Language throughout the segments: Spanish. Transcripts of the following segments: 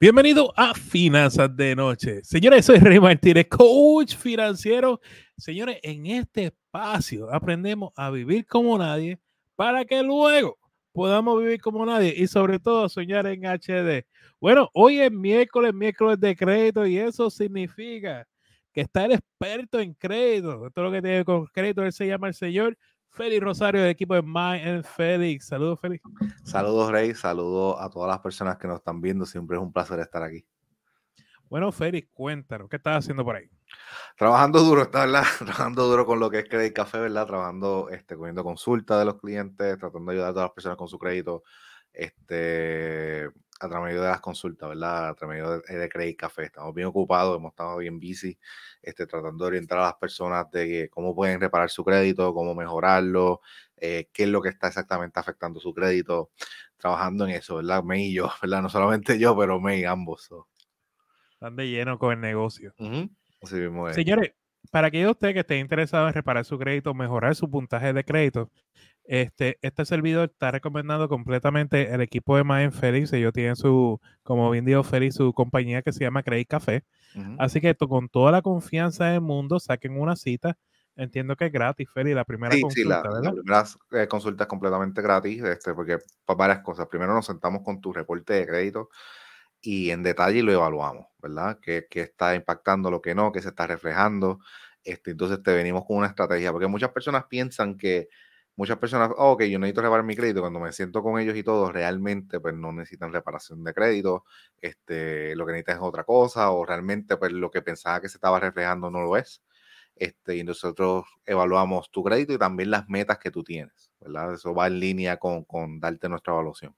Bienvenido a Finanzas de Noche. Señores, soy Rey Martínez, coach financiero. Señores, en este espacio aprendemos a vivir como nadie para que luego podamos vivir como nadie y sobre todo soñar en HD. Bueno, hoy es miércoles, miércoles de crédito y eso significa que está el experto en crédito. Todo lo que tiene con crédito, él se llama el señor Félix Rosario del equipo de My and Félix. Saludos, Félix. Saludos, Rey. Saludos a todas las personas que nos están viendo. Siempre es un placer estar aquí. Bueno, Félix, cuéntanos, ¿qué estás haciendo por ahí? Trabajando duro, está, ¿verdad? Trabajando duro con lo que es Credit Café, ¿verdad? Trabajando, este, cogiendo consultas de los clientes, tratando de ayudar a todas las personas con su crédito, este, a través de las consultas, ¿verdad? A través de, de Credit Café. Estamos bien ocupados, hemos estado bien busy, este, tratando de orientar a las personas de cómo pueden reparar su crédito, cómo mejorarlo, eh, qué es lo que está exactamente afectando su crédito, trabajando en eso, ¿verdad? Me y yo, ¿verdad? No solamente yo, pero me y ambos. Están de lleno con el negocio. Así mismo Señores, para aquellos de ustedes que estén interesados en reparar su crédito, mejorar su puntaje de crédito, este, este servidor está recomendando completamente el equipo de Maen Félix. Ellos tienen su, como bien dijo Félix, su compañía que se llama Credit Café. Así que con toda la confianza del mundo, saquen una cita. Entiendo que es gratis, Félix, la primera consulta. Sí, la, la primera eh, consulta es completamente gratis, este, porque para varias cosas. Primero nos sentamos con tu reporte de crédito y en detalle lo evaluamos, ¿verdad? ¿Qué, qué está impactando, lo que no, qué se está reflejando? Este, entonces te venimos con una estrategia, porque muchas personas piensan que muchas personas, oh, ok, yo necesito reparar mi crédito, cuando me siento con ellos y todo, realmente pues no necesitan reparación de crédito, este, lo que necesitan es otra cosa, o realmente pues lo que pensaba que se estaba reflejando no lo es. Este, y nosotros evaluamos tu crédito y también las metas que tú tienes, ¿verdad? Eso va en línea con, con darte nuestra evaluación.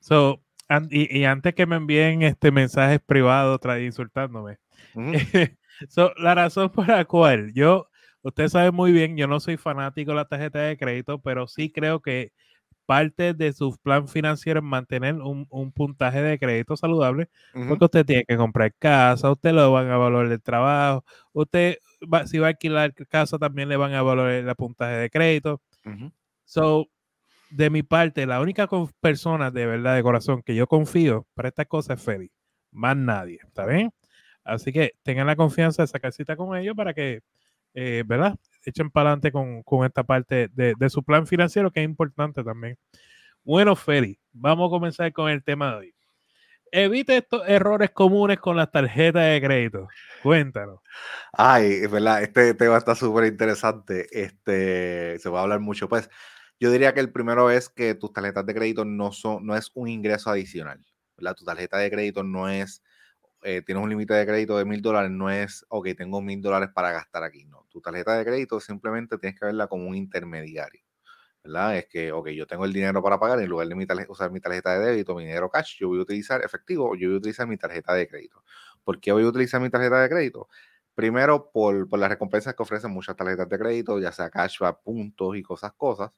So, y, antes que me envíen este mensajes privados insultándome, so, la razón por la cual yo usted sabe muy bien, yo no soy fanático de la tarjeta de crédito, pero sí creo que parte de su plan financiero es mantener un, puntaje de crédito saludable, porque usted tiene que comprar casa, usted lo van a valorar el trabajo, usted si va a alquilar casa también le van a valorar el puntaje de crédito. So, de mi parte, la única persona de verdad de corazón que yo confío para esta cosa es Félix, más nadie, ¿está bien? Así que tengan la confianza de sacar cita con ellos para que eh, ¿verdad? Echen para adelante con, esta parte de, su plan financiero, que es importante también. Bueno, Feli, vamos a comenzar con el tema de hoy. Evite estos errores comunes con las tarjetas de crédito. Cuéntanos. Ay, es verdad, este tema está súper interesante. Este, se va a hablar mucho. Pues yo diría que el primero es que tus tarjetas de crédito no son, no es un ingreso adicional. ¿verdad? Tu tarjeta de crédito no es eh, tienes un límite de crédito de mil dólares, no es, ok, tengo mil dólares para gastar aquí. No, tu tarjeta de crédito simplemente tienes que verla como un intermediario. ¿verdad? Es que, ok, yo tengo el dinero para pagar, en lugar de usar mi tarjeta de débito, mi dinero cash, yo voy a utilizar efectivo, yo voy a utilizar mi tarjeta de crédito. ¿Por qué voy a utilizar mi tarjeta de crédito? Primero, por, por las recompensas que ofrecen muchas tarjetas de crédito, ya sea cashback, puntos y cosas, cosas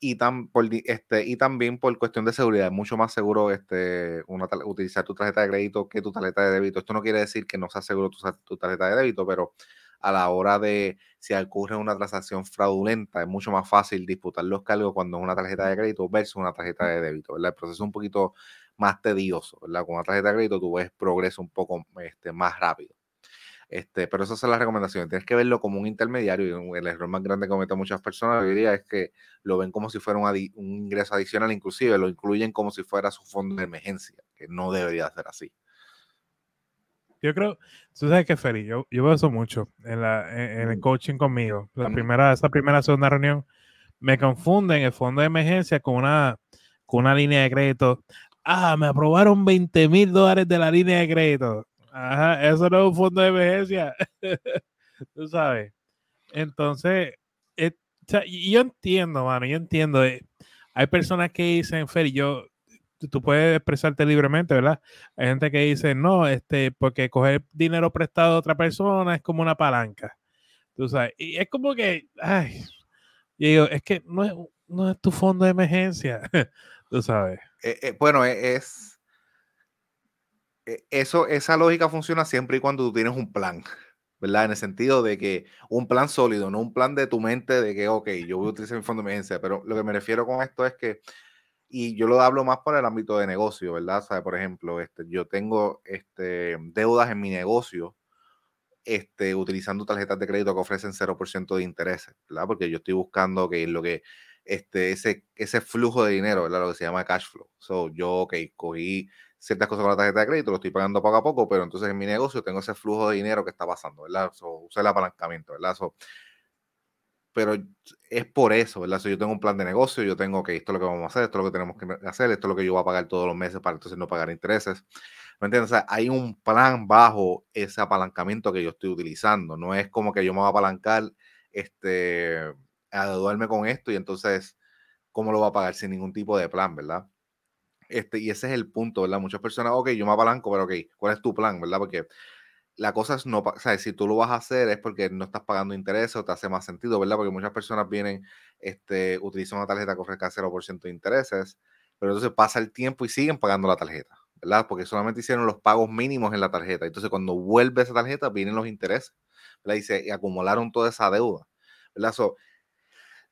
y, por, este, y también por cuestión de seguridad. Es mucho más seguro este, utilizar tu tarjeta de crédito que tu tarjeta de débito. Esto no quiere decir que no sea seguro tu, tu tarjeta de débito, pero a la hora de si ocurre una transacción fraudulenta, es mucho más fácil disputar los cargos cuando es una tarjeta de crédito versus una tarjeta de débito. El proceso es un poquito más tedioso. ¿verdad? Con una tarjeta de crédito tú ves progreso un poco este, más rápido. Este, pero esas son las recomendaciones. Tienes que verlo como un intermediario y el error más grande que cometen muchas personas, hoy diría, es que lo ven como si fuera un, ingreso adicional, inclusive lo incluyen como si fuera su fondo de emergencia, que no debería ser así. Yo creo, tú sabes que Feli, yo, yo veo eso mucho en, la, en, el coaching conmigo. La primera, esa primera, segunda reunión, me confunden el fondo de emergencia con una, con una línea de crédito. Ah, me aprobaron 20 mil dólares de la línea de crédito. Ajá, eso no es un fondo de emergencia. Tú sabes. Entonces, eh, yo entiendo, mano, yo entiendo. Eh, hay personas que dicen, Fer, yo, tú puedes expresarte libremente, ¿verdad? Hay gente que dice, no, este, porque coger dinero prestado a otra persona es como una palanca. Tú sabes, y es como que, ay, yo digo, es que no es, no es tu fondo de emergencia, tú sabes. Eh, bueno, e, es eso, esa lógica funciona siempre y cuando tú tienes un plan, ¿verdad? En el sentido de que un plan sólido, no un plan de tu mente de que, ok, yo voy a utilizar mi fondo de emergencia, pero lo que me refiero con esto es que Y yo lo hablo más por el ámbito de negocio, ¿verdad? O por ejemplo, este, yo tengo este, deudas en mi negocio este, utilizando tarjetas de crédito que ofrecen 0% de interés, ¿verdad? Porque yo estoy buscando que lo que este, ese, ese flujo de dinero, ¿verdad? Lo que se llama cash flow. So, yo, ok, cogí ciertas cosas con la tarjeta de crédito, lo estoy pagando poco a poco, pero entonces en mi negocio tengo ese flujo de dinero que está pasando, ¿verdad? So, usa el apalancamiento, ¿verdad? So, pero es por eso, ¿verdad? So, yo tengo un plan de negocio, yo tengo que esto es lo que vamos a hacer, esto es lo que tenemos que hacer, esto es lo que yo voy a pagar todos los meses para entonces no pagar intereses. ¿Me entiendes? O sea, hay un plan bajo ese apalancamiento que yo estoy utilizando. No es como que yo me voy a apalancar, este, a deduarme con esto y entonces, ¿cómo lo voy a pagar sin ningún tipo de plan, verdad? Este, y ese es el punto, ¿verdad? Muchas personas, ok, yo me apalanco, pero ok, ¿cuál es tu plan, verdad? Porque la cosa es no, o sea, si tú lo vas a hacer es porque no estás pagando intereses o te hace más sentido, ¿verdad? Porque muchas personas vienen, este, utilizan una tarjeta que ofrezca 0% de intereses, pero entonces pasa el tiempo y siguen pagando la tarjeta, ¿verdad? Porque solamente hicieron los pagos mínimos en la tarjeta. Entonces, cuando vuelve esa tarjeta, vienen los intereses, ¿verdad? Y se acumularon toda esa deuda, ¿verdad?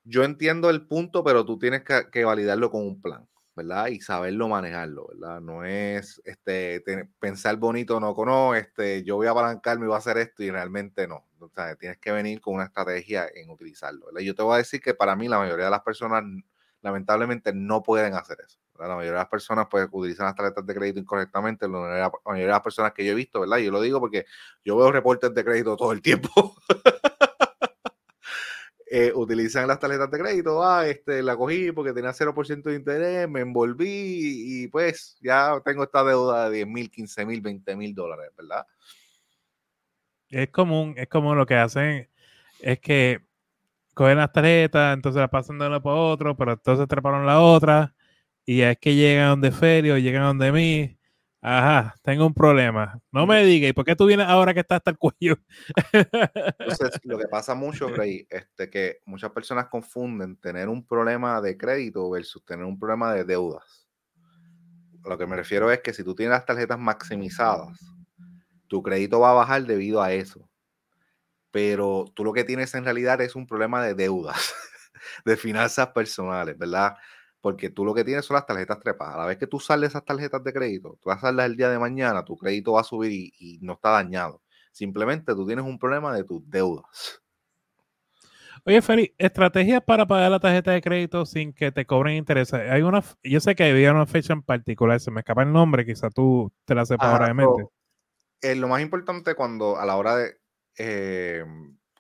yo entiendo el punto, pero tú tienes que validarlo con un plan. ¿Verdad? Y saberlo manejarlo, ¿verdad? No es este, pensar bonito, no, no, este, yo voy a apalancarme y voy a hacer esto y realmente no. O sea, tienes que venir con una estrategia en utilizarlo, ¿verdad? Yo te voy a decir que para mí la mayoría de las personas lamentablemente no pueden hacer eso. La mayoría de las personas pues utilizan las tarjetas de crédito incorrectamente, la mayoría de las personas que yo he visto, ¿verdad? Yo lo digo porque yo veo reportes de crédito todo el tiempo. Eh, utilizan las tarjetas de crédito, ah, este, la cogí porque tenía 0% de interés, me envolví y pues ya tengo esta deuda de 10 mil, 15 mil, 20 mil dólares, ¿verdad? Es común, es como lo que hacen, es que cogen las tarjetas, entonces las pasan de uno para otro, pero entonces treparon la otra y es que llegan donde Ferio, llegan donde mí, Ajá, tengo un problema. No me digas, ¿y por qué tú vienes ahora que está hasta el cuello? Entonces, lo que pasa mucho, Rey, este, que muchas personas confunden tener un problema de crédito versus tener un problema de deudas. lo que me refiero es que si tú tienes las tarjetas maximizadas, tu crédito va a bajar debido a eso. Pero tú lo que tienes en realidad es un problema de deudas, de finanzas personales, ¿verdad? Porque tú lo que tienes son las tarjetas trepadas. A la vez que tú sales esas tarjetas de crédito, tú vas a saldas el día de mañana, tu crédito va a subir y, no está dañado. Simplemente tú tienes un problema de tus deudas. Oye, Feli, estrategias para pagar la tarjeta de crédito sin que te cobren intereses. Hay una, yo sé que había una fecha en particular, se me escapa el nombre, quizá tú te la sepas ahora de mente. Eh, lo más importante cuando a la hora de, eh,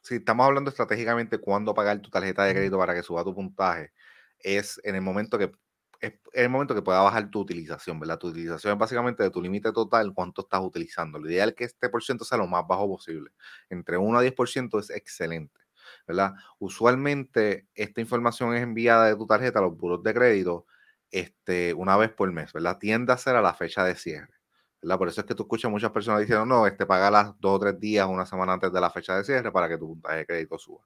si estamos hablando estratégicamente cuándo pagar tu tarjeta de crédito para que suba tu puntaje, es en el momento que es el momento que pueda bajar tu utilización, ¿verdad? Tu utilización es básicamente de tu límite total, cuánto estás utilizando. Lo ideal es que este por ciento sea lo más bajo posible. Entre 1 a 10% es excelente, ¿verdad? Usualmente esta información es enviada de tu tarjeta a los buros de crédito este, una vez por mes, ¿verdad? Tiende a ser a la fecha de cierre, ¿verdad? Por eso es que tú escuchas muchas personas diciendo, no, este, paga las dos o tres días, una semana antes de la fecha de cierre para que tu puntaje de crédito suba.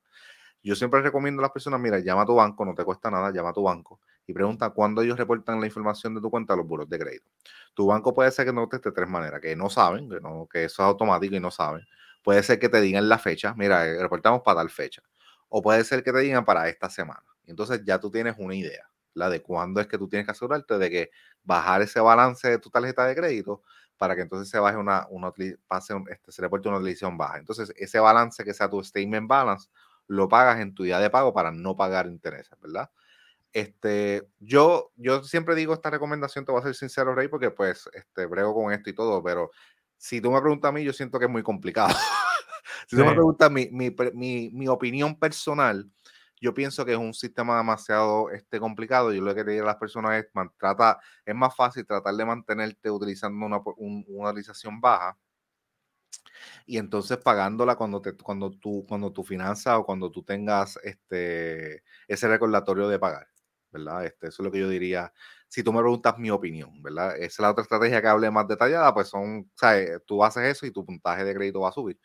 Yo siempre recomiendo a las personas, mira, llama a tu banco, no te cuesta nada, llama a tu banco y pregunta cuándo ellos reportan la información de tu cuenta a los buros de crédito. Tu banco puede ser que no te de tres maneras, que no saben, que, no, que eso es automático y no saben. Puede ser que te digan la fecha, mira, eh, reportamos para tal fecha. O puede ser que te digan para esta semana. Entonces ya tú tienes una idea, la de cuándo es que tú tienes que asegurarte de que bajar ese balance de tu tarjeta de crédito para que entonces se baje una, una pase este, se reporte una utilización baja. Entonces, ese balance que sea tu statement balance lo pagas en tu día de pago para no pagar intereses, ¿verdad? Este, yo, yo siempre digo esta recomendación, te voy a ser sincero, Rey, porque pues este, brego con esto y todo, pero si tú me preguntas a mí, yo siento que es muy complicado. si tú me preguntas mi, mi, mi, mi, opinión personal, yo pienso que es un sistema demasiado este, complicado. Yo lo que te digo a las personas es, trata, es más fácil tratar de mantenerte utilizando una, una utilización baja y entonces pagándola cuando, te, cuando, tú, cuando tu finanza o cuando tú tengas este, ese recordatorio de pagar, ¿verdad? Este, eso es lo que yo diría. Si tú me preguntas mi opinión, ¿verdad? Esa es la otra estrategia que hable más detallada, pues son, ¿sabes? Tú haces eso y tu puntaje de crédito va a subir.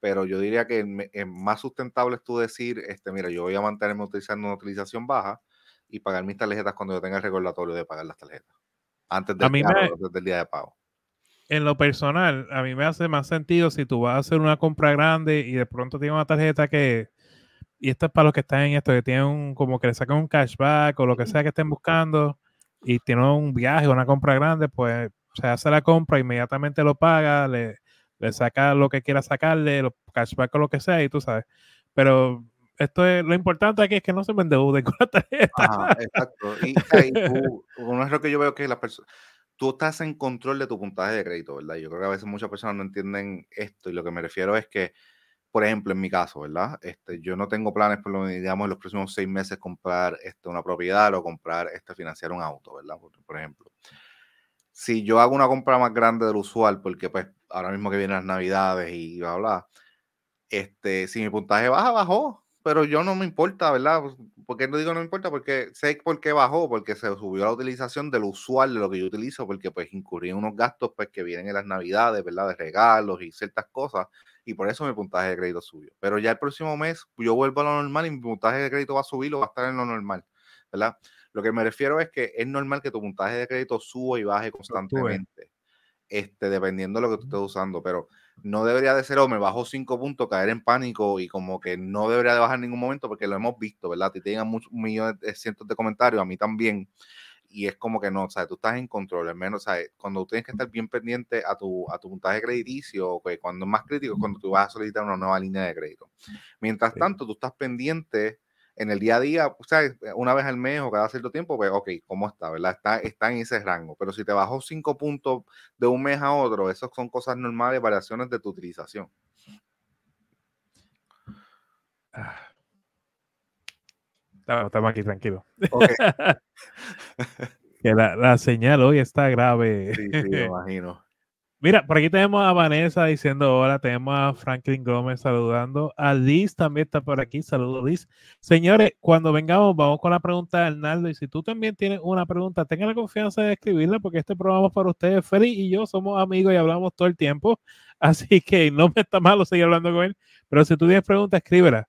Pero yo diría que es más sustentable es tú decir, este, mira, yo voy a mantenerme utilizando una utilización baja y pagar mis tarjetas cuando yo tenga el recordatorio de pagar las tarjetas. Antes, del día de pago en lo personal, a mí me hace más sentido si tú vas a hacer una compra grande y de pronto tienes una tarjeta que, y esto es para los que están en esto, que tienen un, como que le sacan un cashback o lo que sea que estén buscando, y tiene un viaje, una compra grande, pues se hace la compra, inmediatamente lo paga, le, le saca lo que quiera sacarle, los cashback o lo que sea, y tú sabes. Pero esto es lo importante aquí es que no se me endeude con la tarjeta. exacto. Y, tú, uno es lo que yo veo que las personas, tú estás en control de tu puntaje de crédito, ¿verdad? Yo creo que a veces muchas personas no entienden esto y lo que me refiero es que, por ejemplo, en mi caso, ¿verdad? Este, yo no tengo planes, por lo digamos, en los próximos seis meses comprar este, una propiedad o comprar, este, financiar un auto, ¿verdad? Por, ejemplo. Si yo hago una compra más grande del usual, porque pues ahora mismo que vienen las navidades y bla, bla, este, si mi puntaje baja, bajó, pero yo no me importa, ¿verdad? ¿Por qué no digo no me importa? Porque sé por qué bajó, porque se subió la utilización del usual de lo que yo utilizo, porque pues incurrí en unos gastos pues que vienen en las navidades, ¿verdad? De regalos y ciertas cosas, y por eso mi puntaje de crédito subió. Pero ya el próximo mes yo vuelvo a lo normal y mi puntaje de crédito va a subir o va a estar en lo normal, ¿verdad? Lo que me refiero es que es normal que tu puntaje de crédito suba y baje constantemente, este, dependiendo de lo que tú estés usando, pero no debería de ser, o me bajo cinco puntos, caer en pánico y como que no debería de bajar en ningún momento porque lo hemos visto, ¿verdad? Te llegan muchos millones de cientos de comentarios, a mí también, y es como que no, o sea, tú estás en control, al menos, ¿sabes? Cuando tú tienes que estar bien pendiente a tu, a tu puntaje crediticio, que cuando es más crítico es cuando tú vas a solicitar una nueva línea de crédito. Mientras tanto, tú estás pendiente en el día a día, o sea, una vez al mes o cada cierto tiempo, pues, ok, ¿cómo está? ¿Verdad? Está, está en ese rango. Pero si te bajó cinco puntos de un mes a otro, esas son cosas normales, variaciones de tu utilización. Estamos aquí tranquilo. que la, la, señal hoy está grave. Sí, sí, me imagino. Mira, por aquí tenemos a Vanessa diciendo hola, tenemos a Franklin Gómez saludando, a Liz también está por aquí, saludos Liz. Señores, cuando vengamos vamos con la pregunta de Arnaldo y si tú también tienes una pregunta, tengan la confianza de escribirla porque este programa es para ustedes. Feli y yo somos amigos y hablamos todo el tiempo, así que no me está malo seguir hablando con él, pero si tú tienes preguntas, escríbela.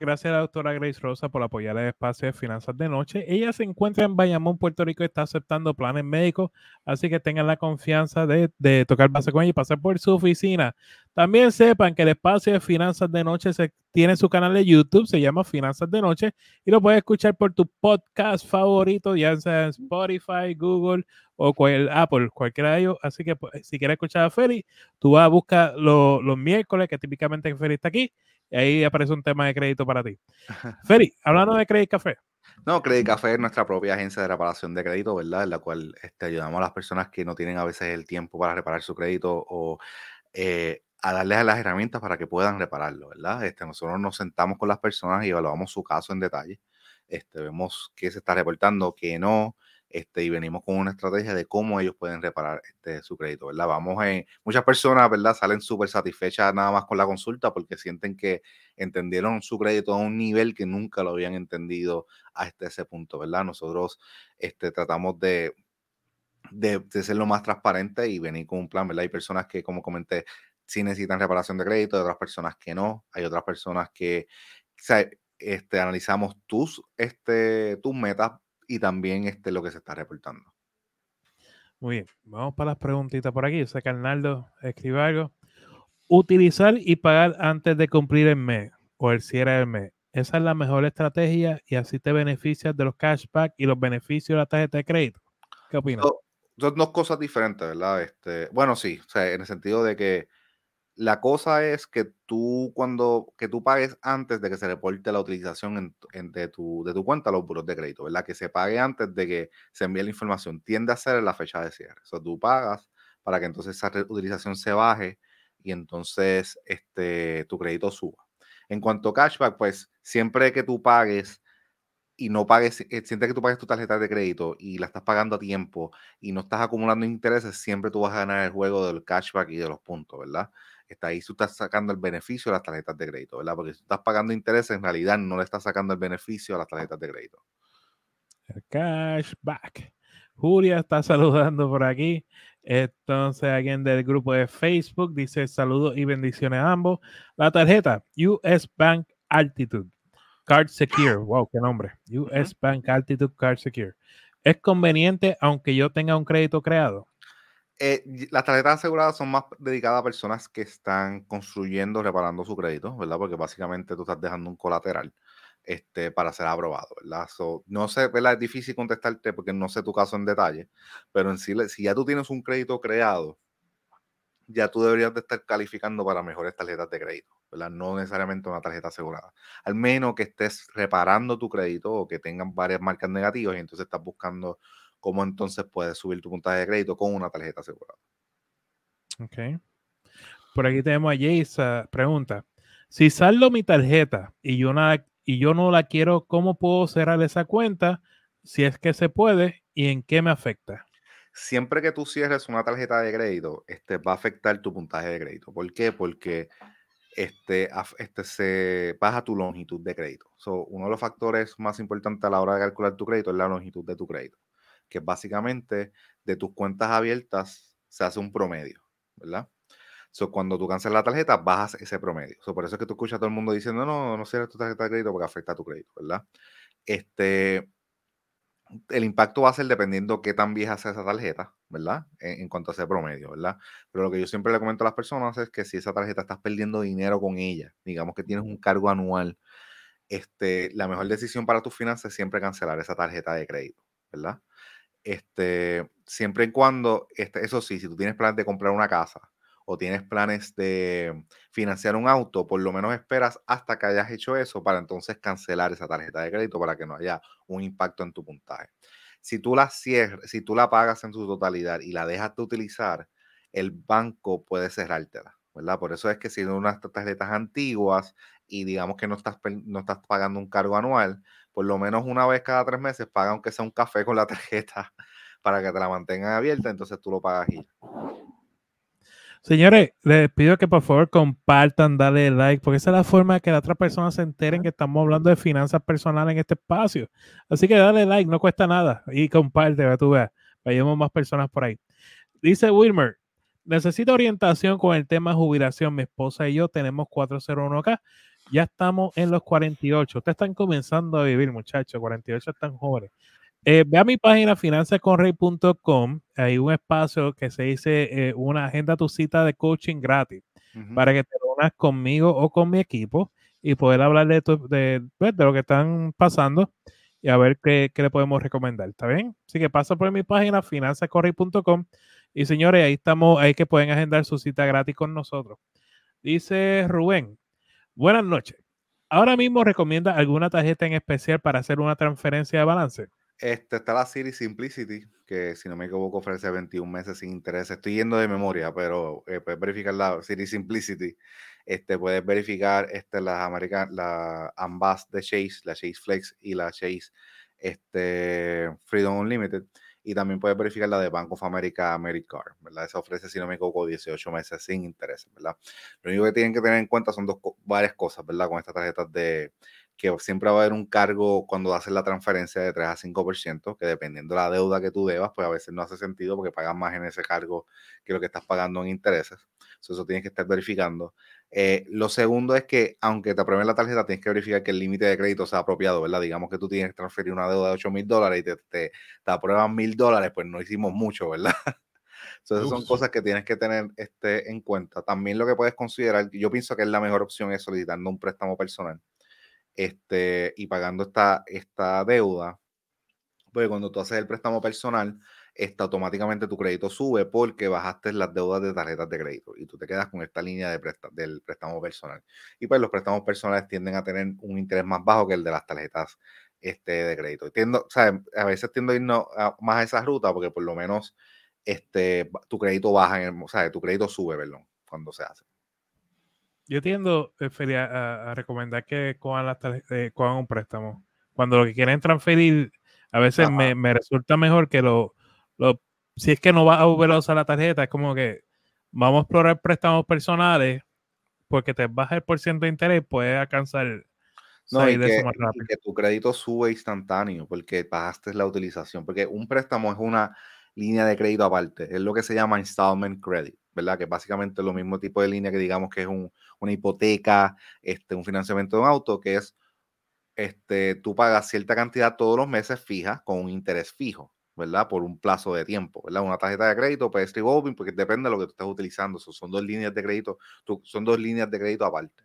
Gracias a la doctora Grace Rosa por apoyar el espacio de finanzas de noche. Ella se encuentra en Bayamón, Puerto Rico, y está aceptando planes médicos, así que tengan la confianza de, tocar base con ella y pasar por su oficina. También sepan que el espacio de finanzas de noche tiene su canal de YouTube, se llama Finanzas de Noche, y lo puedes escuchar por tu podcast favorito, ya sea en Spotify, Google o cual, Apple, cualquiera de ellos. Así que pues, si quieres escuchar a Feli, tú vas a buscar los miércoles, que típicamente Feli está aquí, ahí aparece un tema de crédito para ti. Feri, hablando de Credit Café. No, Credit Café es nuestra propia agencia de reparación de crédito, ¿verdad? En la cual este, ayudamos a las personas que no tienen a veces el tiempo para reparar su crédito o eh, a darles las herramientas para que puedan repararlo, ¿verdad? Este, nosotros nos sentamos con las personas y evaluamos su caso en detalle. Este, vemos qué se está reportando, qué no, este, y venimos con una estrategia de cómo ellos pueden reparar este, su crédito, ¿verdad? Vamos en, muchas personas, ¿verdad? Salen súper satisfechas nada más con la consulta porque sienten que entendieron su crédito a un nivel que nunca lo habían entendido hasta ese punto, ¿verdad? Nosotros este, tratamos de, de, ser lo más transparente y venir con un plan, ¿verdad? Hay personas que, como comenté, sí necesitan reparación de crédito, hay otras personas que no, hay otras personas que, este, analizamos tus, este, tus metas y también este, lo que se está reportando. Muy bien, vamos para las preguntitas por aquí. Yo sé que Arnaldo escribe algo. Utilizar y pagar antes de cumplir el mes o el cierre del mes. Esa es la mejor estrategia y así te beneficias de los cashback y los beneficios de la tarjeta de crédito. ¿Qué opinas? Son, dos cosas diferentes, ¿verdad? Este, bueno, sí, o sea, en el sentido de que la cosa es que tú cuando que tú pagues antes de que se reporte la utilización de, tu, de tu cuenta los buros de crédito, ¿verdad? Que se pague antes de que se envíe la información. Tiende a ser en la fecha de cierre. O tú pagas para que entonces esa utilización se baje y entonces este, tu crédito suba. En cuanto a cashback, pues siempre que tú pagues y no pagues, eh, sientes que tú pagues tu tarjeta de crédito y la estás pagando a tiempo y no estás acumulando intereses, siempre tú vas a ganar el juego del cashback y de los puntos, ¿verdad? Está ahí, tú estás sacando el beneficio de las tarjetas de crédito, ¿verdad? Porque si tú estás pagando intereses, en realidad no le estás sacando el beneficio a las tarjetas de crédito. El cashback. Julia está saludando por aquí. Entonces, alguien del grupo de Facebook dice saludos y bendiciones a ambos. La tarjeta US Bank Altitude Card Secure. Wow, qué nombre. US Bank Altitude Card Secure. ¿Es conveniente aunque yo tenga un crédito creado? Eh, las tarjetas aseguradas son más dedicadas a personas que están construyendo, reparando su crédito, ¿verdad? Porque básicamente tú estás dejando un colateral este, para ser aprobado, ¿verdad? no sé, ¿verdad? Es difícil contestarte porque no sé tu caso en detalle, pero en sí, si ya tú tienes un crédito creado, ya tú deberías de estar calificando para mejores tarjetas de crédito, ¿verdad? No necesariamente una tarjeta asegurada. Al menos que estés reparando tu crédito o que tengan varias marcas negativas y entonces estás buscando cómo entonces puedes subir tu puntaje de crédito con una tarjeta asegurada. Ok. Por aquí tenemos a Jace, pregunta. Si saldo mi tarjeta y yo, nada, y yo no la quiero, ¿cómo puedo cerrar esa cuenta? Si es que se puede y en qué me afecta siempre que tú cierres una tarjeta de crédito, este, va a afectar tu puntaje de crédito. ¿Por qué? Porque este, este se baja tu longitud de crédito. uno de los factores más importantes a la hora de calcular tu crédito es la longitud de tu crédito, que básicamente de tus cuentas abiertas se hace un promedio, ¿verdad? So, cuando tú cancelas la tarjeta, bajas ese promedio. por eso es que tú escuchas a todo el mundo diciendo, no, no, cierres tu tarjeta de crédito porque afecta tu crédito, ¿verdad? Este, el impacto va a ser dependiendo qué tan vieja sea esa tarjeta, ¿verdad? En, cuanto a ese promedio, ¿verdad? Pero lo que yo siempre le comento a las personas es que si esa tarjeta estás perdiendo dinero con ella, digamos que tienes un cargo anual, este, la mejor decisión para tus finanzas es siempre cancelar esa tarjeta de crédito, ¿verdad? Este, siempre y cuando, este, eso sí, si tú tienes planes de comprar una casa o tienes planes de financiar un auto, por lo menos esperas hasta que hayas hecho eso para entonces cancelar esa tarjeta de crédito para que no haya un impacto en tu puntaje. Si tú la cierras, si tú la pagas en su totalidad y la dejas de utilizar, el banco puede cerrártela, ¿verdad? Por eso es que si son unas tarjetas antiguas y digamos que no estás, no estás pagando un cargo anual, por lo menos una vez cada tres meses paga aunque sea un café con la tarjeta para que te la mantengan abierta, entonces tú lo pagas y Señores, les pido que por favor compartan, dale like, porque esa es la forma de que las otras personas se enteren que estamos hablando de finanzas personales en este espacio. Así que dale like, no cuesta nada. Y comparte, para tú veas, vayamos más personas por ahí. Dice Wilmer, necesito orientación con el tema jubilación. Mi esposa y yo tenemos 401 acá. Ya estamos en los 48. Ustedes están comenzando a vivir, muchachos. 48 están jóvenes. Eh, ve a mi página finanzasconrey.com. Hay un espacio que se dice eh, una agenda tu cita de coaching gratis para que te unas conmigo o con mi equipo y poder hablar de, pues, de, lo que están pasando y a ver qué, le podemos recomendar. ¿Está bien? Así que pasa por mi página finanzascorrey.com y señores, ahí estamos, ahí que pueden agendar su cita gratis con nosotros. Dice Rubén, buenas noches. Ahora mismo recomienda alguna tarjeta en especial para hacer una transferencia de balance. Este, está la Siri Simplicity, que si no me equivoco ofrece 21 meses sin interés. Estoy yendo de memoria, pero eh, puedes verificar la Siri Simplicity. Este, puedes verificar este, las American, la ambas de Chase, la Chase Flex y la Chase este, Freedom Unlimited. Y también puedes verificar la de Bank of America Americard, ¿verdad? Esa ofrece, si no me equivoco, 18 meses sin interés, ¿verdad? Lo único que tienen que tener en cuenta son dos, varias cosas, ¿verdad? Con estas tarjetas de, que siempre va a haber un cargo cuando haces la transferencia de 3 a 5%, que dependiendo de la deuda que tú debas, pues a veces no hace sentido porque pagas más en ese cargo que lo que estás pagando en intereses. Eso, tienes que estar verificando. Eh, lo segundo es que, aunque te aprueben la tarjeta, tienes que verificar que el límite de crédito sea apropiado, ¿verdad? Digamos que tú tienes que transferir una deuda de 8 mil dólares y te, te, aprueban mil dólares, pues no hicimos mucho, ¿verdad? Entonces, son cosas que tienes que tener este, en cuenta. También lo que puedes considerar, yo pienso que es la mejor opción es solicitando un préstamo personal este, y pagando esta, esta deuda, pues cuando tú haces el préstamo personal, está automáticamente tu crédito sube porque bajaste las deudas de tarjetas de crédito y tú te quedas con esta línea de del préstamo personal. Y pues los préstamos personales tienden a tener un interés más bajo que el de las tarjetas este, de crédito. Tiendo, a veces tiendo a irnos más a esa ruta porque por lo menos este, tu crédito baja, en o sea, tu crédito sube, perdón, cuando se hace. Yo tiendo, eh, a, recomendar que cojan, las eh, un préstamo cuando lo que quieren transferir, a veces me, resulta mejor que lo, lo, si es que no vas a volver a usar la tarjeta, es como que vamos a explorar préstamos personales porque te baja el porcentaje de interés, puedes alcanzar no, y que, que, tu crédito sube instantáneo porque bajaste la utilización. Porque un préstamo es una línea de crédito aparte. Es lo que se llama installment credit, ¿verdad? Que básicamente es lo mismo tipo de línea que digamos que es una hipoteca, este, un financiamiento de un auto, que es, este, tú pagas cierta cantidad todos los meses fija con un interés fijo, ¿verdad? Por un plazo de tiempo, ¿verdad? Una tarjeta de crédito, pues revolving, porque depende de lo que tú estés utilizando. son dos líneas de crédito, son dos líneas de crédito aparte.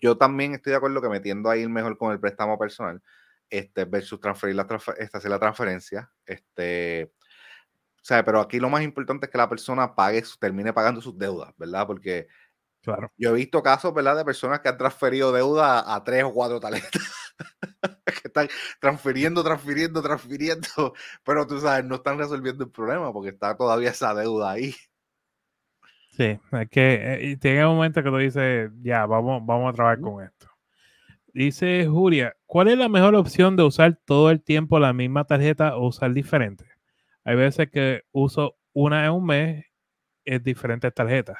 yo también estoy de acuerdo que metiendo ahí mejor con el préstamo personal, este, versus transferir la, esta, hacer la transferencia, este, o sea, pero aquí lo más importante es que la persona pague, termine pagando sus deudas, ¿verdad? Porque claro. yo he visto casos, ¿verdad? De personas que han transferido deuda a, tres o cuatro talentos. que están transfiriendo, transfiriendo, transfiriendo, pero tú sabes, no están resolviendo el problema porque está todavía esa deuda ahí. Sí, es que eh, tiene un momento que tú dices, ya, vamos, vamos a trabajar con esto. Dice Julia, ¿cuál es la mejor opción de usar todo el tiempo la misma tarjeta o usar diferente? Hay veces que uso una en un mes en diferentes tarjetas.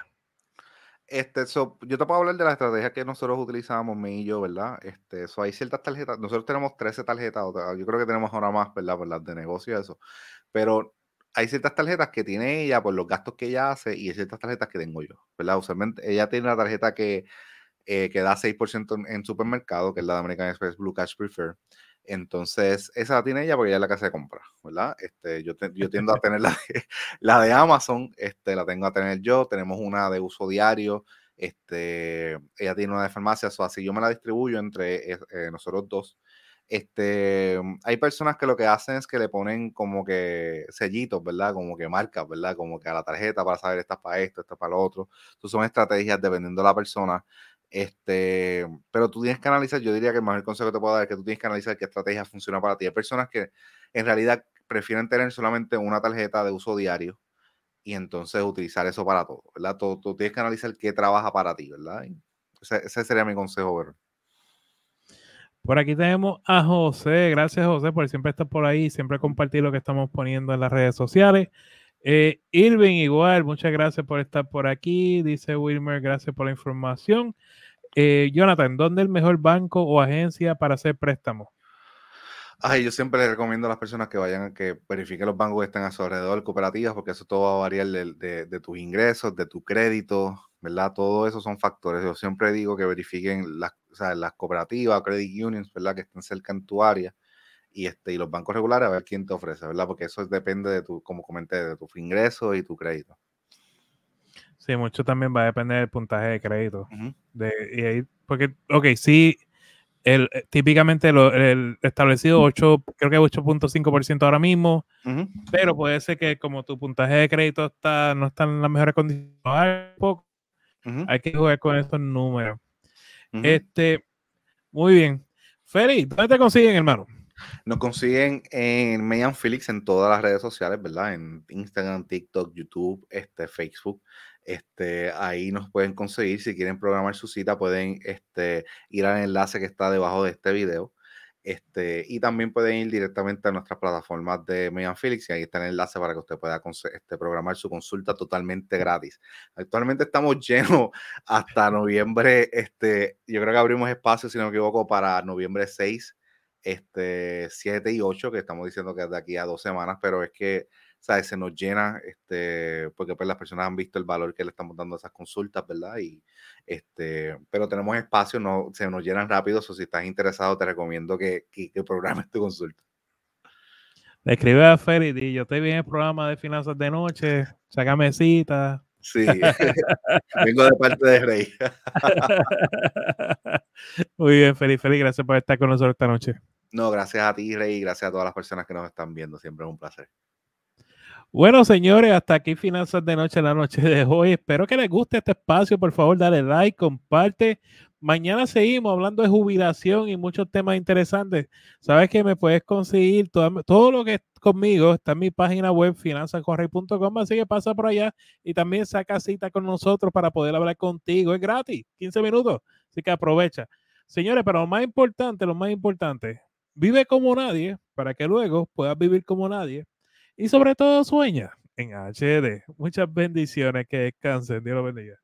Este, yo te puedo hablar de la estrategia que nosotros utilizamos, mi y yo, ¿verdad? Este, hay ciertas tarjetas, nosotros tenemos 13 tarjetas, yo creo que tenemos ahora más, ¿verdad? Por las de negocio y eso, pero hay ciertas tarjetas que tiene ella por los gastos que ella hace y hay ciertas tarjetas que tengo yo, ¿verdad? Usualmente ella tiene una tarjeta que, eh, que da 6% en, en, supermercado, que es la de American Express Blue Cash Prefer, entonces, esa la tiene ella porque ella es la casa de compra, ¿verdad? Este, yo, yo tiendo a tener la de, la de Amazon, este, la tengo a tener yo, tenemos una de uso diario, este, ella tiene una de farmacia, así yo me la distribuyo entre eh, nosotros dos. Este, hay personas que lo que hacen es que le ponen como que sellitos, ¿verdad? Como que marcas, ¿verdad? Como que a la tarjeta para saber esta es para esto, esta es para lo otro. Entonces son estrategias dependiendo de la persona. Este, pero tú tienes que analizar, yo diría que el mejor consejo que te puedo dar es que tú tienes que analizar qué estrategia funciona para ti. Hay personas que en realidad prefieren tener solamente una tarjeta de uso diario y entonces utilizar eso para todo, ¿verdad? Tú, tienes que analizar qué trabaja para ti, ¿verdad? Ese, ese, sería mi consejo, ¿verdad? Por aquí tenemos a José. Gracias, José, por siempre estar por ahí, siempre compartir lo que estamos poniendo en las redes sociales. Eh, Irving, igual, muchas gracias por estar por aquí. Dice Wilmer, gracias por la información. Eh, Jonathan, ¿dónde el mejor banco o agencia para hacer préstamos? Ay, yo siempre le recomiendo a las personas que vayan a que verifiquen los bancos que estén a su alrededor, cooperativas, porque eso todo va a variar de, tus ingresos, de tu crédito, ¿verdad? Todo eso son factores. Yo siempre digo que verifiquen las, las cooperativas, credit unions, ¿verdad? Que estén cerca en tu área y, este, y los bancos regulares a ver quién te ofrece, ¿verdad? Porque eso depende de tu, como comenté, de tu ingreso y tu crédito. Sí, mucho también va a depender del puntaje de crédito. de, y ahí, porque, ok, sí, el, eh, típicamente el establecido 8, creo que 8.5% ahora mismo, pero puede ser que como tu puntaje de crédito está, no está en las mejores condiciones, hay que jugar con estos números. Este, muy bien. Feli, ¿dónde te consiguen, hermano? Nos consiguen en Mayan Felix en todas las redes sociales, ¿verdad? En Instagram, TikTok, YouTube, este, Facebook. Este, ahí nos pueden conseguir. Si quieren programar su cita, pueden este, ir al enlace que está debajo de este video. Este, y también pueden ir directamente a nuestras plataformas de Megan Felix y ahí está el enlace para que usted pueda este, programar su consulta totalmente gratis. Actualmente estamos llenos hasta noviembre, este, yo creo que abrimos espacio, si no me equivoco, para noviembre 6, este, 7 y 8, que estamos diciendo que es de aquí a dos semanas, pero es que se nos llena, este, porque pues las personas han visto el valor que le estamos dando a esas consultas, ¿verdad? Y este, pero tenemos espacio, no, se nos llenan rápido, o si estás interesado te recomiendo que, que, programes tu consulta. Le escribe a Ferry, yo te vi en el programa de finanzas de noche, sácame cita. Sí, vengo de parte de Rey. Muy bien, Feli, Feli, gracias por estar con nosotros esta noche. No, gracias a ti, Rey, gracias a todas las personas que nos están viendo. Siempre es un placer. Bueno, señores, hasta aquí Finanzas de Noche la noche de hoy. Espero que les guste este espacio. Por favor, dale like, comparte. Mañana seguimos hablando de jubilación y muchos temas interesantes. Sabes que me puedes conseguir todo, lo que es conmigo. Está en mi página web finanzascorrey.com. Así que pasa por allá y también saca cita con nosotros para poder hablar contigo. Es gratis, 15 minutos. Así que aprovecha. Señores, pero lo más importante, lo más importante, vive como nadie para que luego puedas vivir como nadie y sobre todo sueña en HD. Muchas bendiciones, que descansen, Dios lo bendiga.